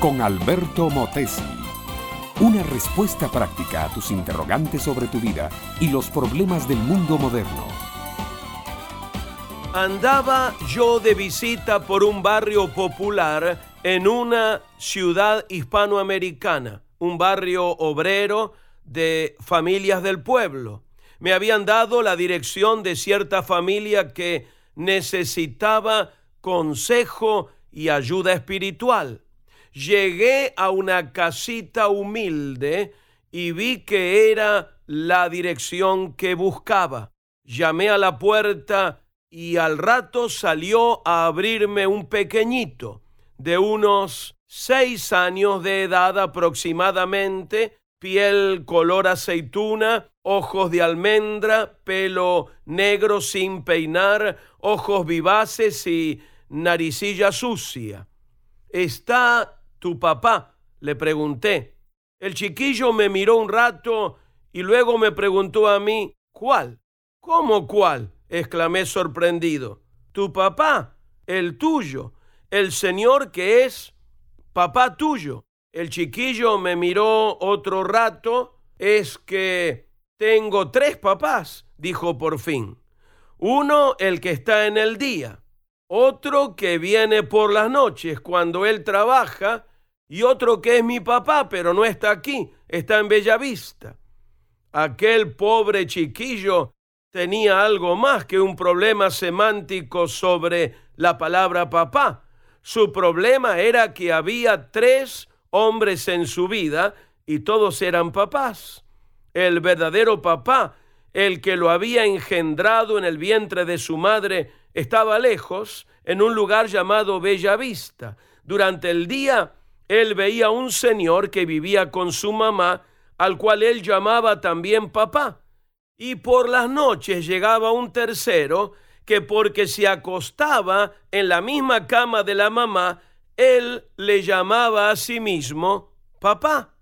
con Alberto Motesi. Una respuesta práctica a tus interrogantes sobre tu vida y los problemas del mundo moderno. Andaba yo de visita por un barrio popular en una ciudad hispanoamericana, un barrio obrero de familias del pueblo. Me habían dado la dirección de cierta familia que necesitaba consejo y ayuda espiritual. Llegué a una casita humilde y vi que era la dirección que buscaba. Llamé a la puerta y al rato salió a abrirme un pequeñito de unos seis años de edad aproximadamente, piel color aceituna, ojos de almendra, pelo negro sin peinar, ojos vivaces y naricilla sucia. ¿Está tu papá? le pregunté. El chiquillo me miró un rato y luego me preguntó a mí, ¿cuál? ¿Cómo cuál? exclamé sorprendido. Tu papá, el tuyo, el señor que es papá tuyo. El chiquillo me miró otro rato. Es que tengo tres papás, dijo por fin. Uno el que está en el día, otro que viene por las noches cuando él trabaja y otro que es mi papá, pero no está aquí, está en Bellavista. Aquel pobre chiquillo tenía algo más que un problema semántico sobre la palabra papá. Su problema era que había tres hombres en su vida y todos eran papás. El verdadero papá, el que lo había engendrado en el vientre de su madre, estaba lejos, en un lugar llamado Bella Vista. Durante el día, él veía un señor que vivía con su mamá, al cual él llamaba también papá. Y por las noches llegaba un tercero que porque se acostaba en la misma cama de la mamá, él le llamaba a sí mismo papá.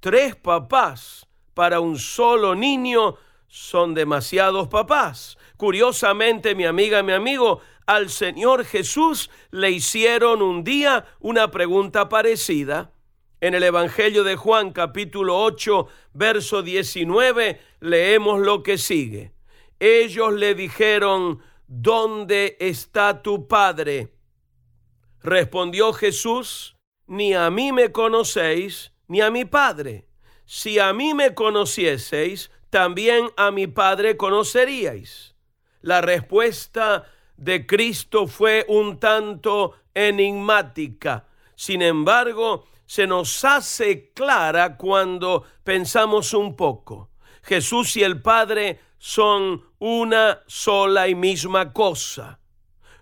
Tres papás para un solo niño son demasiados papás. Curiosamente, mi amiga, mi amigo, al Señor Jesús le hicieron un día una pregunta parecida. En el Evangelio de Juan capítulo 8, verso 19, leemos lo que sigue. Ellos le dijeron, ¿dónde está tu Padre? Respondió Jesús, ni a mí me conocéis, ni a mi Padre. Si a mí me conocieseis, también a mi Padre conoceríais. La respuesta de Cristo fue un tanto enigmática. Sin embargo, se nos hace clara cuando pensamos un poco. Jesús y el Padre son una sola y misma cosa.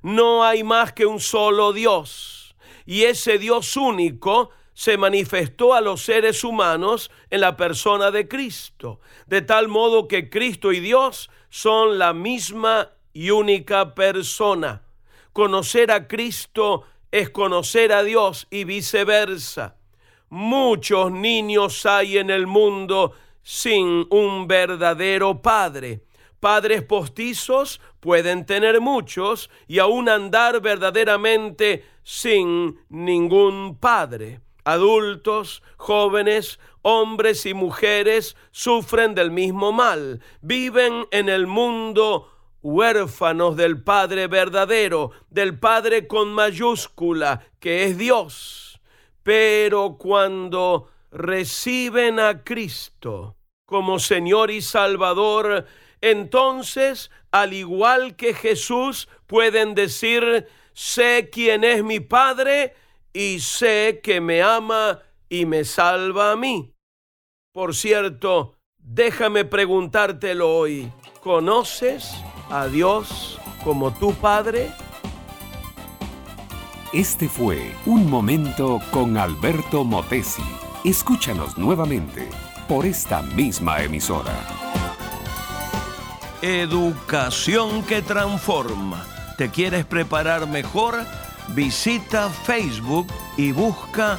No hay más que un solo Dios. Y ese Dios único se manifestó a los seres humanos en la persona de Cristo, de tal modo que Cristo y Dios son la misma y única persona. Conocer a Cristo es conocer a Dios y viceversa. Muchos niños hay en el mundo sin un verdadero padre. Padres postizos pueden tener muchos y aún andar verdaderamente sin ningún padre. Adultos, jóvenes, hombres y mujeres sufren del mismo mal. Viven en el mundo huérfanos del Padre verdadero, del Padre con mayúscula, que es Dios. Pero cuando reciben a Cristo como Señor y Salvador, entonces, al igual que Jesús, pueden decir, sé quién es mi Padre y sé que me ama y me salva a mí. Por cierto, déjame preguntártelo hoy, ¿conoces a Dios como tu Padre? Este fue Un Momento con Alberto Motesi. Escúchanos nuevamente por esta misma emisora. Educación que transforma. ¿Te quieres preparar mejor? Visita Facebook y busca